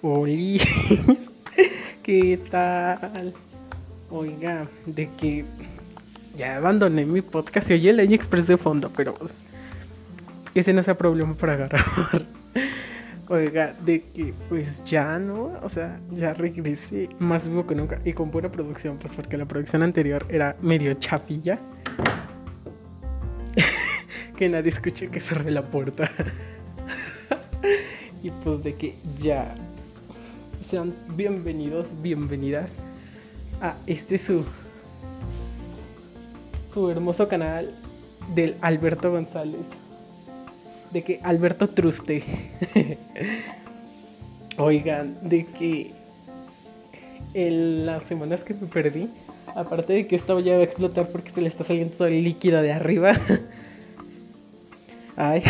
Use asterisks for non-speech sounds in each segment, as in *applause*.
Oli, *laughs* ¿qué tal? Oiga, de que ya abandoné mi podcast y oye el Express de fondo, pero ese no sea problema para agarrar. *laughs* Oiga, de que pues ya no, o sea, ya regresé más vivo que nunca y con buena producción, pues porque la producción anterior era medio chapilla. *laughs* que nadie escuche que cerré la puerta. *laughs* y pues de que ya sean bienvenidos, bienvenidas a este su su hermoso canal del Alberto González de que Alberto Truste. *laughs* Oigan, de que en las semanas que me perdí, aparte de que esto ya a explotar porque se le está saliendo todo el líquido de arriba. *laughs* Ay.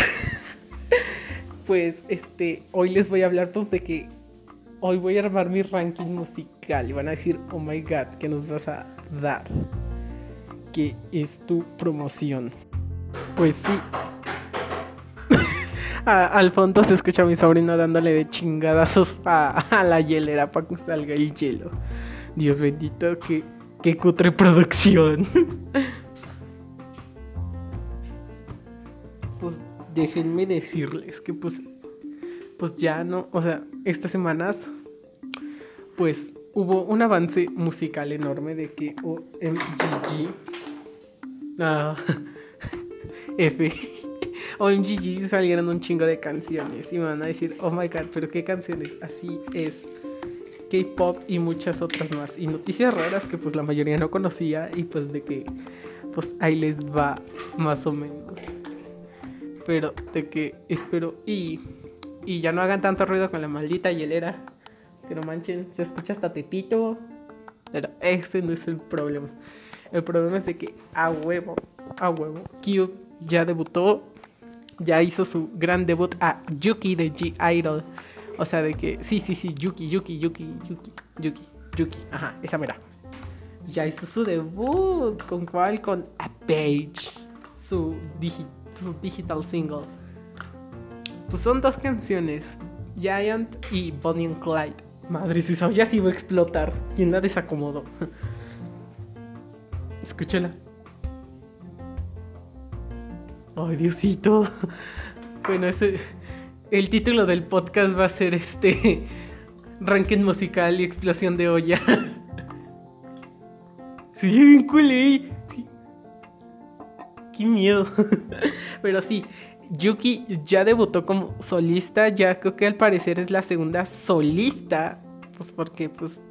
*laughs* pues este, hoy les voy a hablar pues de que hoy voy a armar mi ranking musical y van a decir, "Oh my god, ¿qué nos vas a dar?" Que es tu promoción. Pues sí, al fondo se escucha a mi sobrino dándole de chingadazos a, la hielera para que salga el hielo. Dios bendito, que, que cutre producción. *laughs* pues déjenme decirles que pues, pues ya no, o sea, estas semanas, pues hubo un avance musical enorme de que OMGG, ah, *laughs* F OMGG salieron un chingo de canciones y me van a decir, oh my god, pero qué canciones. Así es. K-pop y muchas otras más. Y noticias raras que pues la mayoría no conocía y pues de que pues ahí les va más o menos. Pero de que espero y, y ya no hagan tanto ruido con la maldita hielera. Que no manchen, se escucha hasta Tepito. Pero ese no es el problema. El problema es de que a huevo, a huevo, Cube ya debutó ya hizo su gran debut a Yuki de G-Idol. O sea, de que, sí, sí, sí, Yuki, Yuki, Yuki, Yuki, Yuki, Yuki, ajá, esa mera. Ya hizo su debut, ¿con cuál? Con A Page, su, su digital single. Pues son dos canciones, Giant y Bonnie and Clyde. Madre, si sabía si iba a explotar. ¿Quién la desacomodó? Escúchala. Ay, Diosito. Bueno, ese, el título del podcast va a ser este ranking musical y explosión de olla. Sí, culé. Sí. Qué miedo. Pero sí, Yuki ya debutó como solista. Ya creo que al parecer es la segunda solista. Pues porque, pues,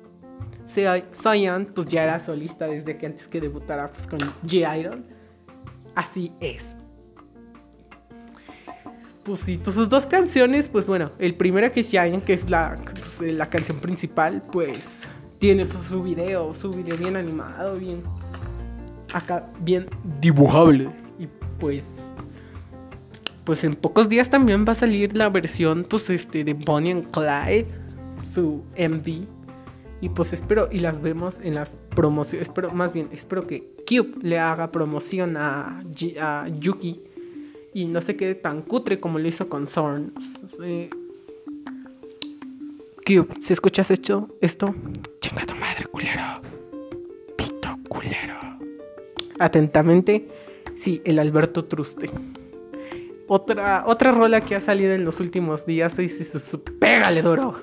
Sion pues ya era solista desde que antes que debutara pues, con G-Iron. Así es pues sí, sus dos canciones, pues bueno, el primero que Giant, que es la, pues, la canción principal, pues tiene pues su video, su video bien animado, bien acá, bien dibujable. Y pues, pues en pocos días también va a salir la versión, pues este, de Bonnie and Clyde, su MD. Y pues espero, y las vemos en las promociones, espero, más bien, espero que Cube le haga promoción a, a Yuki y no se quede tan cutre como lo hizo con Zorn. Cube, si escuchas esto, esto, chinga tu madre, culero. Pito, culero. Atentamente, sí, el Alberto Truste. Otra, otra rola que ha salido en los últimos días es Pégale duro.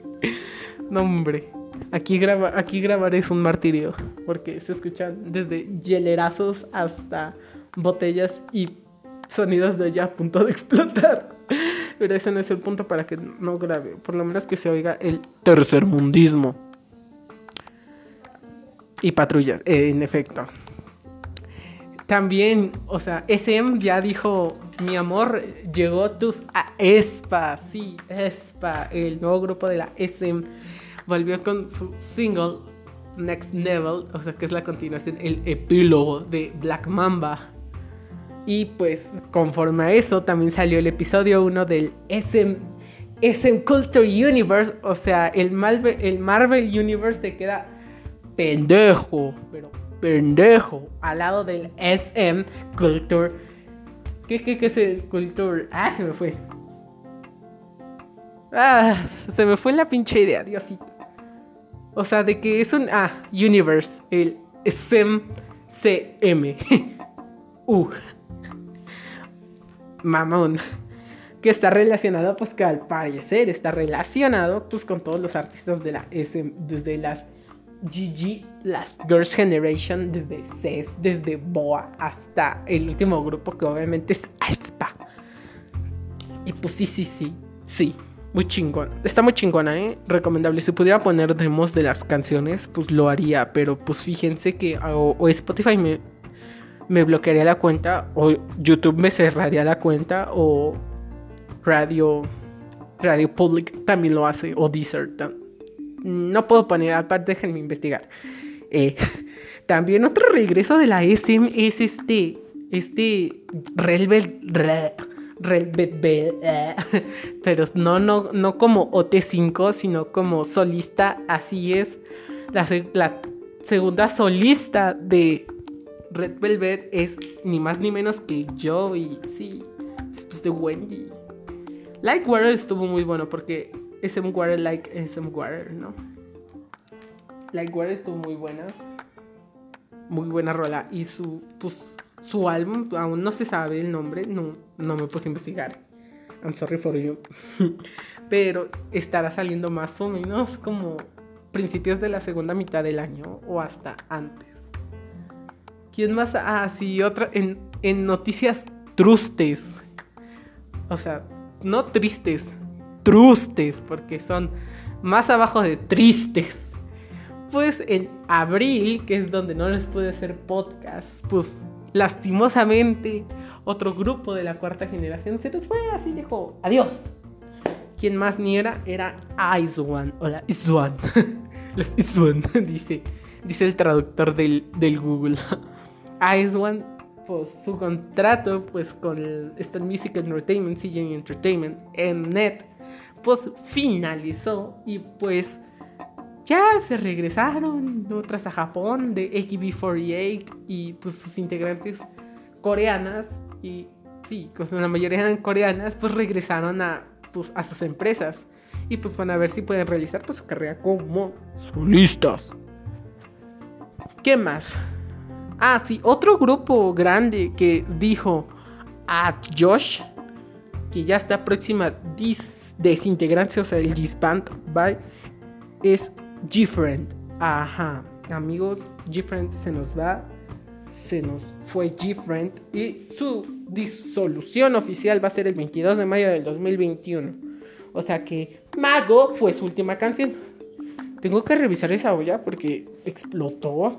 *laughs* no, hombre. Aquí, graba, aquí grabar es un martirio. Porque se escuchan desde hielerazos hasta botellas y sonidos de allá a punto de explotar. Pero ese no es el punto para que no grabe. Por lo menos que se oiga el tercer mundismo. Y patrullas, eh, en efecto. También, o sea, SM ya dijo, mi amor, llegó tus a ESPA, sí, ESPA, el nuevo grupo de la SM, volvió con su single Next Level, o sea, que es la continuación, el epílogo de Black Mamba. Y pues conforme a eso también salió el episodio 1 del SM, Culture Universe. O sea, el Marvel, el Marvel Universe se queda pendejo, pero pendejo, al lado del SM Culture. ¿Qué, qué, qué es el Culture? Ah, se me fue. Ah, se me fue la pinche idea, Diosito. O sea, de que es un. Ah, Universe, el SM CM. uh. *laughs* Mamón. Que está relacionado, pues que al parecer está relacionado, pues con todos los artistas de la SM, desde las GG, las Girls Generation, desde CES, desde BOA, hasta el último grupo que obviamente es ASPA. Y pues sí, sí, sí, sí. Muy chingón. Está muy chingona, ¿eh? Recomendable. Si pudiera poner demos de las canciones, pues lo haría. Pero pues fíjense que o, Spotify me, me bloquearía la cuenta, o YouTube me cerraría la cuenta, o Radio, Radio Public también lo hace, o Deezer. No puedo poner, aparte déjenme investigar. Eh, *laughs* también otro regreso de la SM es este, este Relvet, eh, *laughs* pero no, no, no como OT5, sino como solista, así es. La, la segunda solista de Red Velvet es ni más ni menos que yo y sí, después de Wendy. Like Water estuvo muy bueno porque SM Water like SM Water, ¿no? Like Water estuvo muy buena. Muy buena rola. Y su, pues, su álbum, aún no se sabe el nombre, no, no me puse a investigar. I'm sorry for you. *laughs* Pero estará saliendo más o menos como principios de la segunda mitad del año o hasta antes. ¿Quién más? Ah, sí, otra. En, en noticias trustes. O sea, no tristes, trustes, porque son más abajo de tristes. Pues en abril, que es donde no les pude hacer podcast, pues lastimosamente otro grupo de la cuarta generación se nos fue así, dijo, adiós. Quien más ni era era Ice One, hola, Ice One. Ice One, dice, dice el traductor del, del Google. Ice One pues, su contrato pues con Stan Music Entertainment, CJ Entertainment en net, pues finalizó y pues ya se regresaron otras a Japón de AKB48 y pues sus integrantes coreanas y sí, pues la mayoría eran coreanas, pues regresaron a, pues, a sus empresas y pues van a ver si pueden realizar pues su carrera como solistas. ¿Qué más? Ah, sí, otro grupo grande que dijo a Josh que ya está próxima dis desintegrarse, o sea, el disband, bye, es Different. Ajá, amigos, Different se nos va, se nos fue Different y su disolución oficial va a ser el 22 de mayo del 2021. O sea que Mago fue su última canción. Tengo que revisar esa olla porque explotó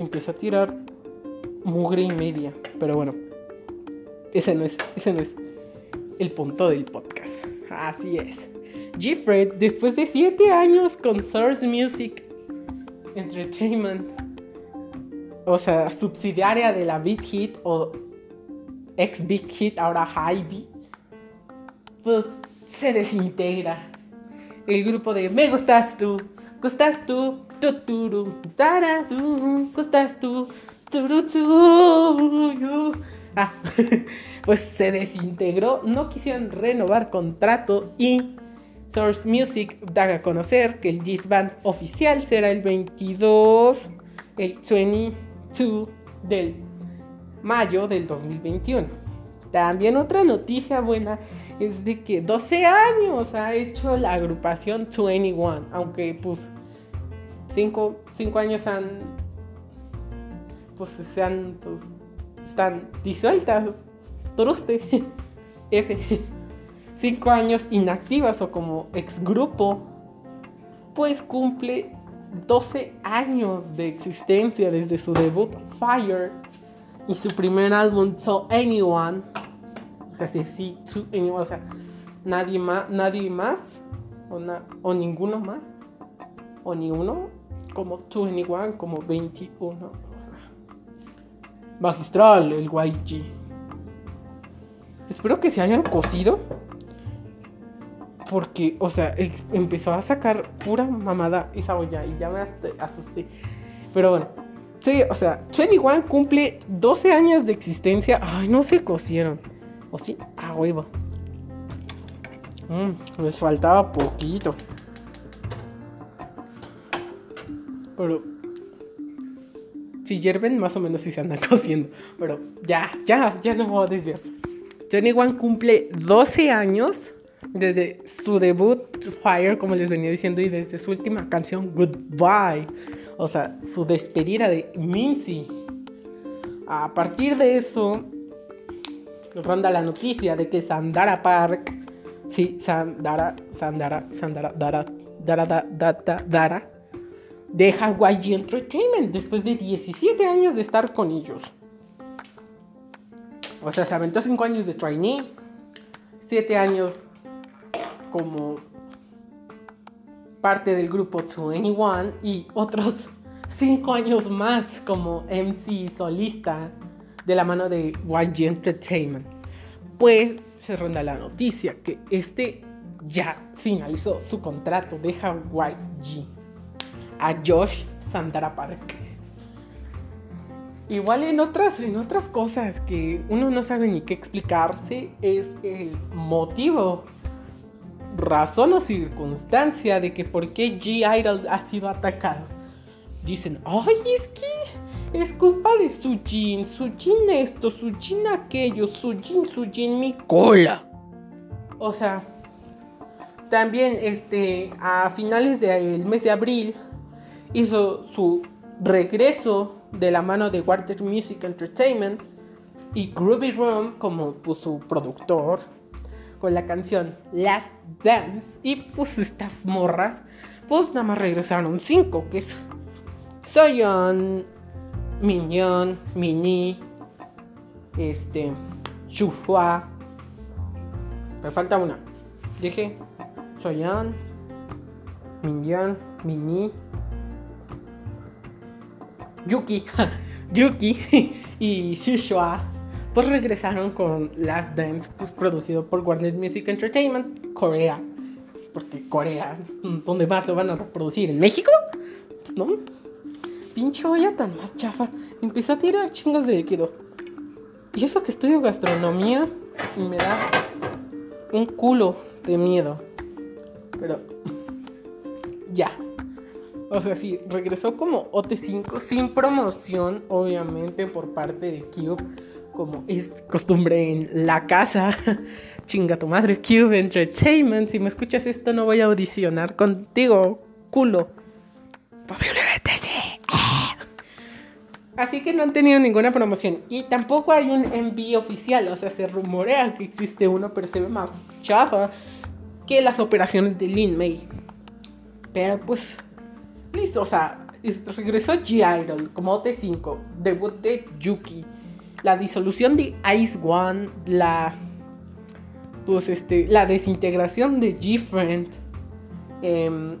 empezó a tirar mugre y media. Pero bueno, ese no es, ese no es el punto del podcast. Así es. G-Fred, después de 7 años con Source Music Entertainment, o sea, subsidiaria de la Big Hit o ex Big Hit, ahora High pues se desintegra. El grupo de Me gustas tú, gustas tú, tú, costas tú, Ah, *laughs* pues se desintegró, no quisieron renovar contrato y Source Music da a conocer que el disband oficial será el 22, el 22 del mayo del 2021. También otra noticia buena es de que 12 años ha hecho la agrupación 21, aunque pues cinco, años han, pues se han, pues, están disueltas, truste, *laughs* F, cinco años inactivas o como ex grupo, pues cumple 12 años de existencia desde su debut Fire y su primer álbum To Anyone, o sea, sí, sí, to anyone, o sea, nadie más, nadie más o, o ninguno más o ni uno como 21, como 21. Magistral, el YG. Espero que se hayan cocido. porque, o sea, empezó a sacar pura mamada esa olla y ya me asusté. Pero bueno, sí, o sea, 21 cumple 12 años de existencia. Ay, no se cosieron. ¿O sí? Ah, huevo. Mm, les faltaba poquito. Pero si hierven, más o menos si se andan *laughs* cociendo. Pero ya, ya, ya no me voy a desviar. Johnny One cumple 12 años desde su debut Fire, como les venía diciendo, y desde su última canción Goodbye. O sea, su despedida de Mincy. A partir de eso, ronda la noticia de que Sandara Park, sí, Sandara, Sandara, Sandara, Dara, Dara, Dara, Dara, Dara deja YG Entertainment después de 17 años de estar con ellos. O sea, se aventó 5 años de trainee, 7 años como parte del grupo 21 y otros *laughs* 5 años más como MC solista de la mano de YG Entertainment. Pues se ronda la noticia que este ya finalizó su contrato, deja YG a Josh Sandara Park. Igual en otras, en otras cosas que uno no sabe ni qué explicarse es el motivo, razón o circunstancia de que por qué G-Idol ha sido atacado. Dicen, ay, es que es culpa de su Sujin, Sujin esto, Sujin aquello, Sujin, Sujin mi cola. O sea, también este, a finales del mes de abril hizo su regreso de la mano de Warner Music Entertainment y Groovy Room como pues, su productor con la canción Last Dance y pues estas morras pues nada más regresaron cinco que es Soyeon, Minion, Mini, este, Chuhua. Me falta una. Dije Soyeon, Minion, Mini, Yuki, *laughs* Yuki *laughs* y Shushua pues regresaron con Last Dance, pues producido por Warner Music Entertainment, Corea. Pues porque Corea, ¿dónde más lo van a reproducir? ¿En México? Pues no. Pinche olla tan más chafa. Empezó a tirar chingos de líquido. Y eso que estudio gastronomía y me da un culo de miedo. Pero *laughs* ya. O sea, sí, regresó como OT5 sin promoción, obviamente, por parte de Cube, como es costumbre en la casa. *laughs* Chinga tu madre, Cube Entertainment. Si me escuchas esto, no voy a audicionar contigo, culo. Posiblemente sí. Así que no han tenido ninguna promoción. Y tampoco hay un MV oficial. O sea, se rumorea que existe uno, pero se ve más chafa que las operaciones de Lin May. Pero pues Listo, o sea, regresó G-Idol como OT5, debut de Yuki, la disolución de Ice One, la pues este, la desintegración de G-Friend, em,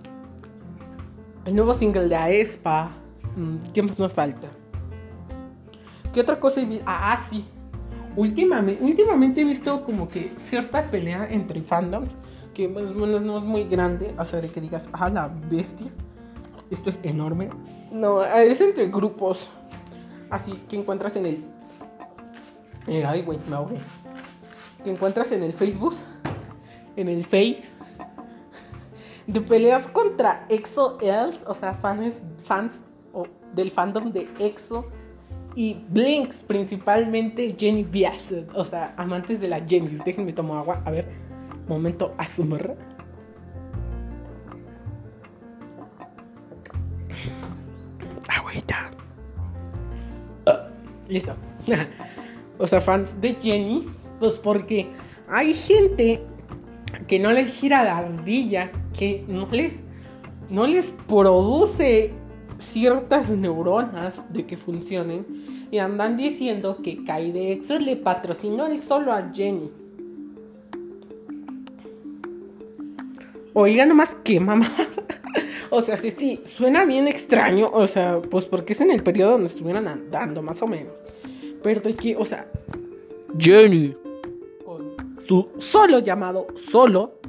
el nuevo single de Aespa, mm, ¿qué más nos falta? ¿Qué otra cosa he? Ah, ah, sí. Últimamente, últimamente he visto como que cierta pelea entre fandoms, que más o menos no es muy grande, o sea, de que digas, ah, la bestia esto es enorme. No, es entre grupos. Así que encuentras en el. Eh, ay, güey, me ahogué. Que encuentras en el Facebook. En el Face. De peleas contra EXO Els. O sea, fans, fans del fandom de EXO. Y Blinks, principalmente Jenny Biased. O sea, amantes de la Jenny. Déjenme tomar agua. A ver, momento asumir. Listo. *laughs* o sea, fans de Jenny, pues porque hay gente que no les gira la ardilla, que no les, no les produce ciertas neuronas de que funcionen y andan diciendo que Kai de Exo le patrocinó el solo a Jenny. Oiga nomás que mamá. O sea, sí, sí, suena bien extraño, o sea, pues porque es en el periodo donde estuvieran andando, más o menos. Pero de que, o sea, Jenny, con su solo llamado solo,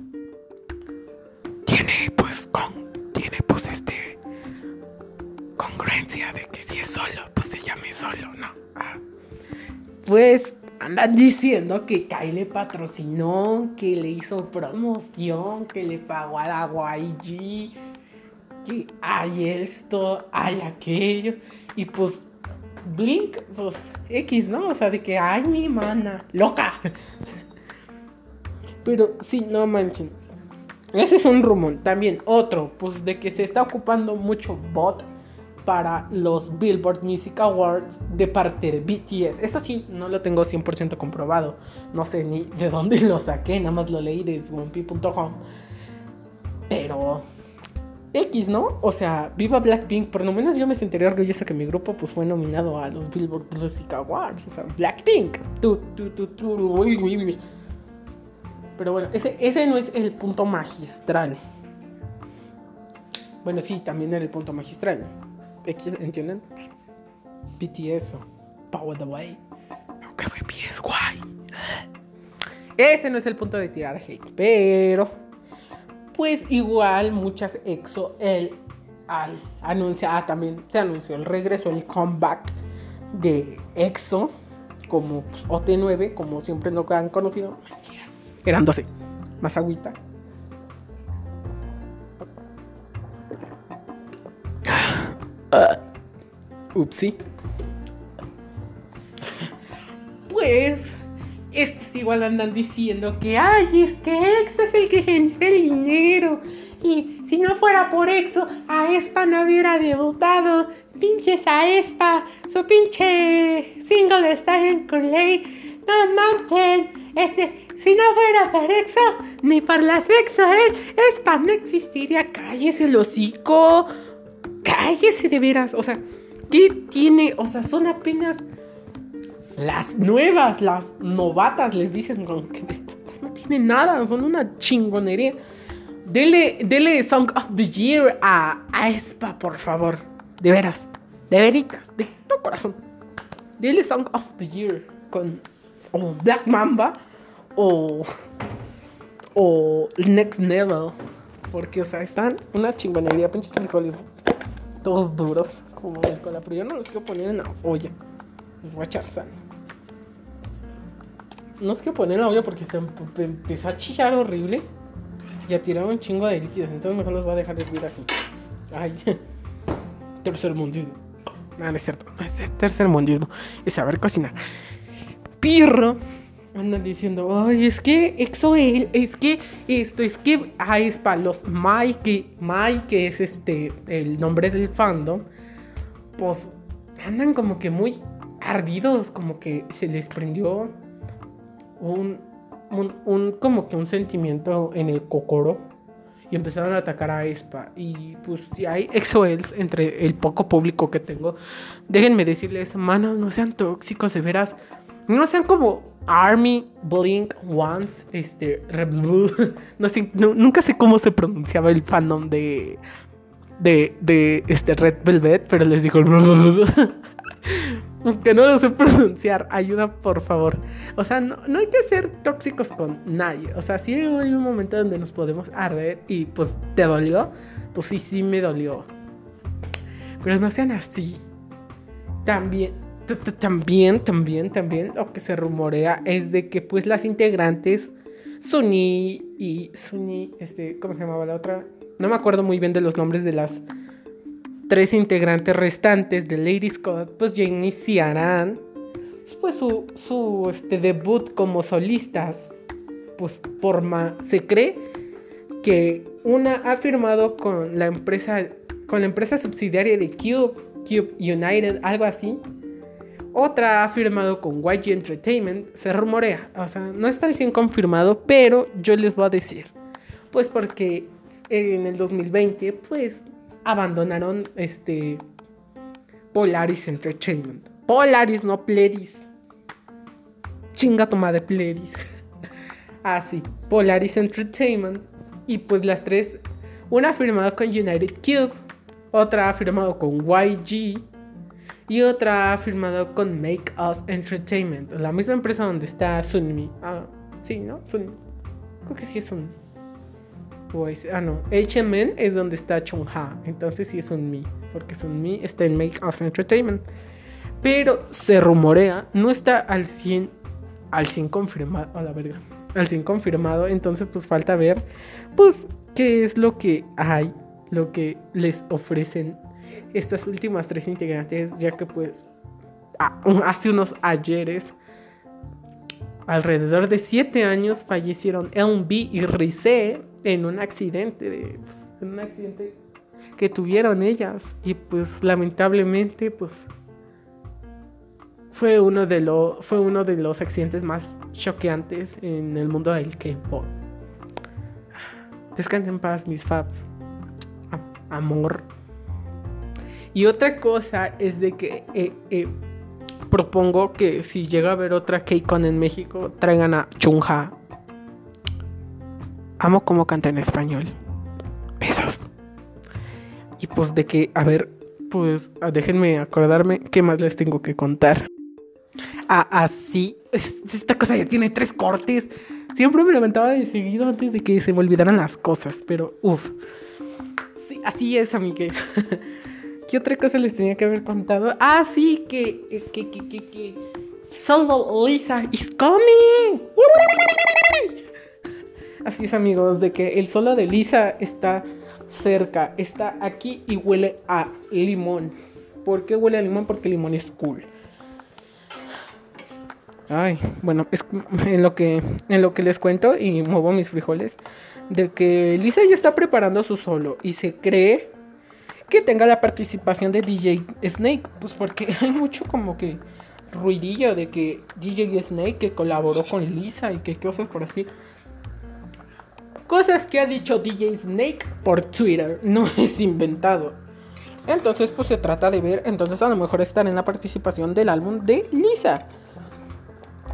tiene pues con tiene pues este congruencia de que si es solo, pues se llame solo, ¿no? Ah. Pues andan diciendo que Kai le patrocinó, que le hizo promoción, que le pagó a la YG, que hay esto, hay aquello. Y pues Blink, pues X, ¿no? O sea, de que, ay, mi mana, loca. *laughs* Pero sí, no manchen. Ese es un rumor. También otro, pues de que se está ocupando mucho bot para los Billboard Music Awards de parte de BTS. Eso sí, no lo tengo 100% comprobado. No sé ni de dónde *laughs* lo saqué, nada más lo leí de swampy.com. Pero X, ¿no? O sea, viva Blackpink. Por lo menos yo me sentiría orgullosa que mi grupo pues fue nominado a los Billboard Music Awards. O sea, Blackpink. Pero bueno, ese, ese no es el punto magistral. Bueno, sí, también era el punto magistral. ¿Entienden? BTS Power the Way. Aunque fue guay. Ese no es el punto de tirar hate. Pero, pues igual muchas EXO, el al anuncia, ah, también se anunció el regreso, el comeback de EXO como pues, OT9, como siempre lo han conocido. Eran 12. Más agüita. Upsi. Pues, estos igual andan diciendo que, ay, es que EXO es el que genera el dinero. Y si no fuera por EXO, a esta no hubiera debutado. Pinches a esta, su pinche single está en Kool-Aid. No manchen, este, si no fuera por EXO, ni por las EXO, ¿eh? no existiría. Cállese el hocico. Cállese de veras. O sea, ¿Qué tiene? O sea, son apenas las nuevas, las novatas, les dicen que no tienen nada, son una chingonería. Dele, dele Song of the Year a, Espa, por favor. De veras, de veritas, de todo corazón. Dele Song of the Year con o Black Mamba o, o Next Level. Porque, o sea, están una chingonería, pinches frijoles. Todos duros como cola, pero yo no los quiero poner en la olla. Los voy a echar. No los quiero poner la olla porque empezó a chillar horrible. Y a tirar un chingo de líquidos. Entonces mejor los voy a dejar de hervir así. Ay. *laughs* Tercer mundismo. No, no es cierto. No es tercer mundismo. Es saber cocinar. Pirro. Andan diciendo, ay, es que Exoel, es que esto, es que, ah, es para los que, Mai, que es este, el nombre del fandom, pues andan como que muy ardidos, como que se les prendió un, un, como que un sentimiento en el cocoro y empezaron a atacar a Espa. Y pues si hay exoels entre el poco público que tengo, déjenme decirles, manos, no sean tóxicos, de veras. No sean como Army Blink Ones, este, *laughs* no sé, nunca sé cómo se pronunciaba el fandom de de, de este Red Velvet, pero les dijo *laughs* que no lo sé pronunciar, ayuda por favor. O sea, no, hay que ser tóxicos con nadie. O sea, si hay un momento donde nos podemos arder y pues te dolió, pues sí, sí me dolió. Pero no sean así. También, también, también, también lo que se rumorea es de que pues las integrantes Sunny y Sunny, este, ¿cómo se llamaba la otra? No me acuerdo muy bien de los nombres de las tres integrantes restantes de Lady Scott, pues ya iniciarán pues su, su este, debut como solistas. Pues por se cree que una ha firmado con la empresa con la empresa subsidiaria de Cube, Cube United, algo así. Otra ha firmado con YG Entertainment, se rumorea, o sea, no está al 100 confirmado, pero yo les voy a decir. Pues porque en el 2020, pues abandonaron este Polaris Entertainment. Polaris, no Pledis. Chinga toma de Pledis. Así, *laughs* ah, Polaris Entertainment. Y pues las tres, una firmado con United Cube, otra firmado con YG y otra firmado con Make Us Entertainment, la misma empresa donde está Sunmi. Ah, sí, ¿no? Sunmi. Creo que sí es Sunmi. Ah, no. HMN es donde está Chungha. Entonces sí es un Mi. Porque un Mi está en Make Us Entertainment. Pero se rumorea, no está al 100, al 100 confirmado. A la verga. Al 100 confirmado. Entonces, pues falta ver, pues, qué es lo que hay. Lo que les ofrecen estas últimas tres integrantes. Ya que, pues, hace unos ayeres alrededor de 7 años fallecieron LB y Rize en un accidente, de, pues, en un accidente que tuvieron ellas. Y pues lamentablemente, pues fue uno de, lo, fue uno de los accidentes más choqueantes en el mundo del K-pop. Descansen en paz, mis fabs. Amor. Y otra cosa es de que eh, eh, propongo que si llega a haber otra K-Con en México, traigan a Chunja. Amo cómo canta en español. Besos. Y pues de que, a ver, pues ah, déjenme acordarme qué más les tengo que contar. Ah, así. Esta cosa ya tiene tres cortes. Siempre me levantaba de seguido antes de que se me olvidaran las cosas, pero uff. Sí, así es, amigue. *laughs* ¿Qué otra cosa les tenía que haber contado? Ah, sí, que. que, que, que, que. Solo Lisa is coming. Amigos, de que el solo de Lisa está cerca, está aquí y huele a limón. ¿Por qué huele a limón? Porque limón es cool. Ay, bueno, es en lo que en lo que les cuento y muevo mis frijoles de que Lisa ya está preparando su solo y se cree que tenga la participación de DJ Snake, pues porque *laughs* hay mucho como que ruidillo de que DJ Snake que colaboró con Lisa y que cosas por así. Cosas que ha dicho DJ Snake por Twitter, *laughs* no es inventado. Entonces, pues se trata de ver, entonces a lo mejor estar en la participación del álbum de Lisa.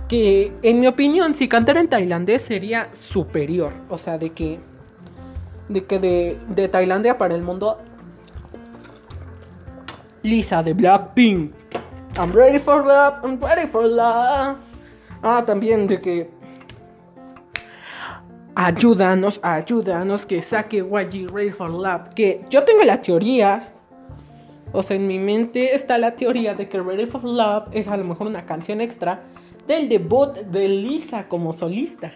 Que en mi opinión, si cantara en tailandés sería superior. O sea, de que. De que de, de Tailandia para el mundo Lisa de Blackpink. I'm ready for love, I'm ready for love. Ah, también de que. Ayúdanos, ayúdanos que saque YG Ready for Love. Que yo tengo la teoría. O sea, en mi mente está la teoría de que Ready for Love es a lo mejor una canción extra del debut de Lisa como solista.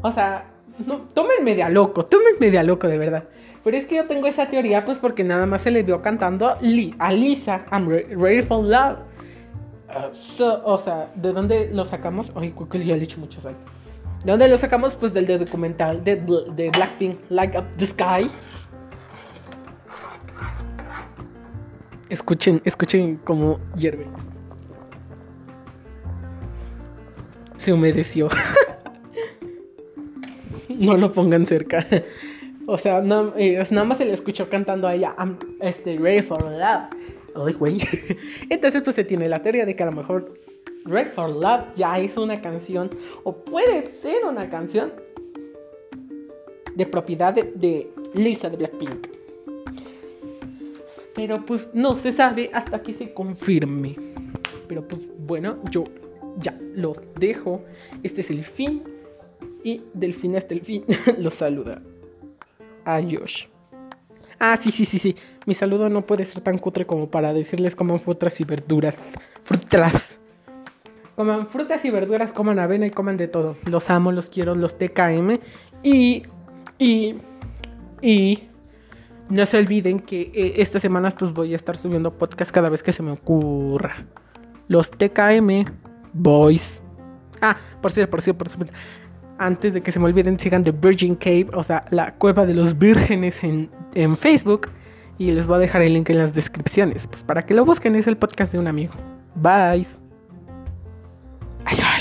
O sea, no, tómenme de a loco, tómenme de a loco de verdad. Pero es que yo tengo esa teoría, pues porque nada más se le vio cantando a Lisa, I'm ready for love. Uh, o sea, ¿de dónde lo sacamos? Ay, creo que ya le he dicho muchos ahí. ¿De dónde lo sacamos? Pues del documental de, de Blackpink, Light Up the Sky. Escuchen, escuchen cómo hierve. Se humedeció. *laughs* no lo pongan cerca. O sea, eh, nada más se le escuchó cantando a ella, I'm este, ready for love. Ay, güey. *laughs* Entonces, pues se tiene la teoría de que a lo mejor Ready for Love ya es una canción, o puede ser una canción de propiedad de, Lisa de Blackpink. Pero pues no se sabe hasta que se confirme. Pero pues bueno, yo ya los dejo. Este es el fin. Y del fin hasta el fin *laughs* los saluda a Josh. Ah, sí, sí, sí, sí. Mi saludo no puede ser tan cutre como para decirles coman frutas y verduras. Frutas. Coman frutas y verduras, coman avena y coman de todo. Los amo, los quiero, los TKM. Y. Y. Y. No se olviden que eh, estas semanas pues voy a estar subiendo podcast cada vez que se me ocurra. Los TKM Boys. Ah, por cierto, por cierto, por cierto antes de que se me olviden, sigan The Virgin Cave, o sea, la cueva de los vírgenes en, en Facebook. Y les voy a dejar el link en las descripciones, pues para que lo busquen, es el podcast de un amigo. Bye. 哎呀。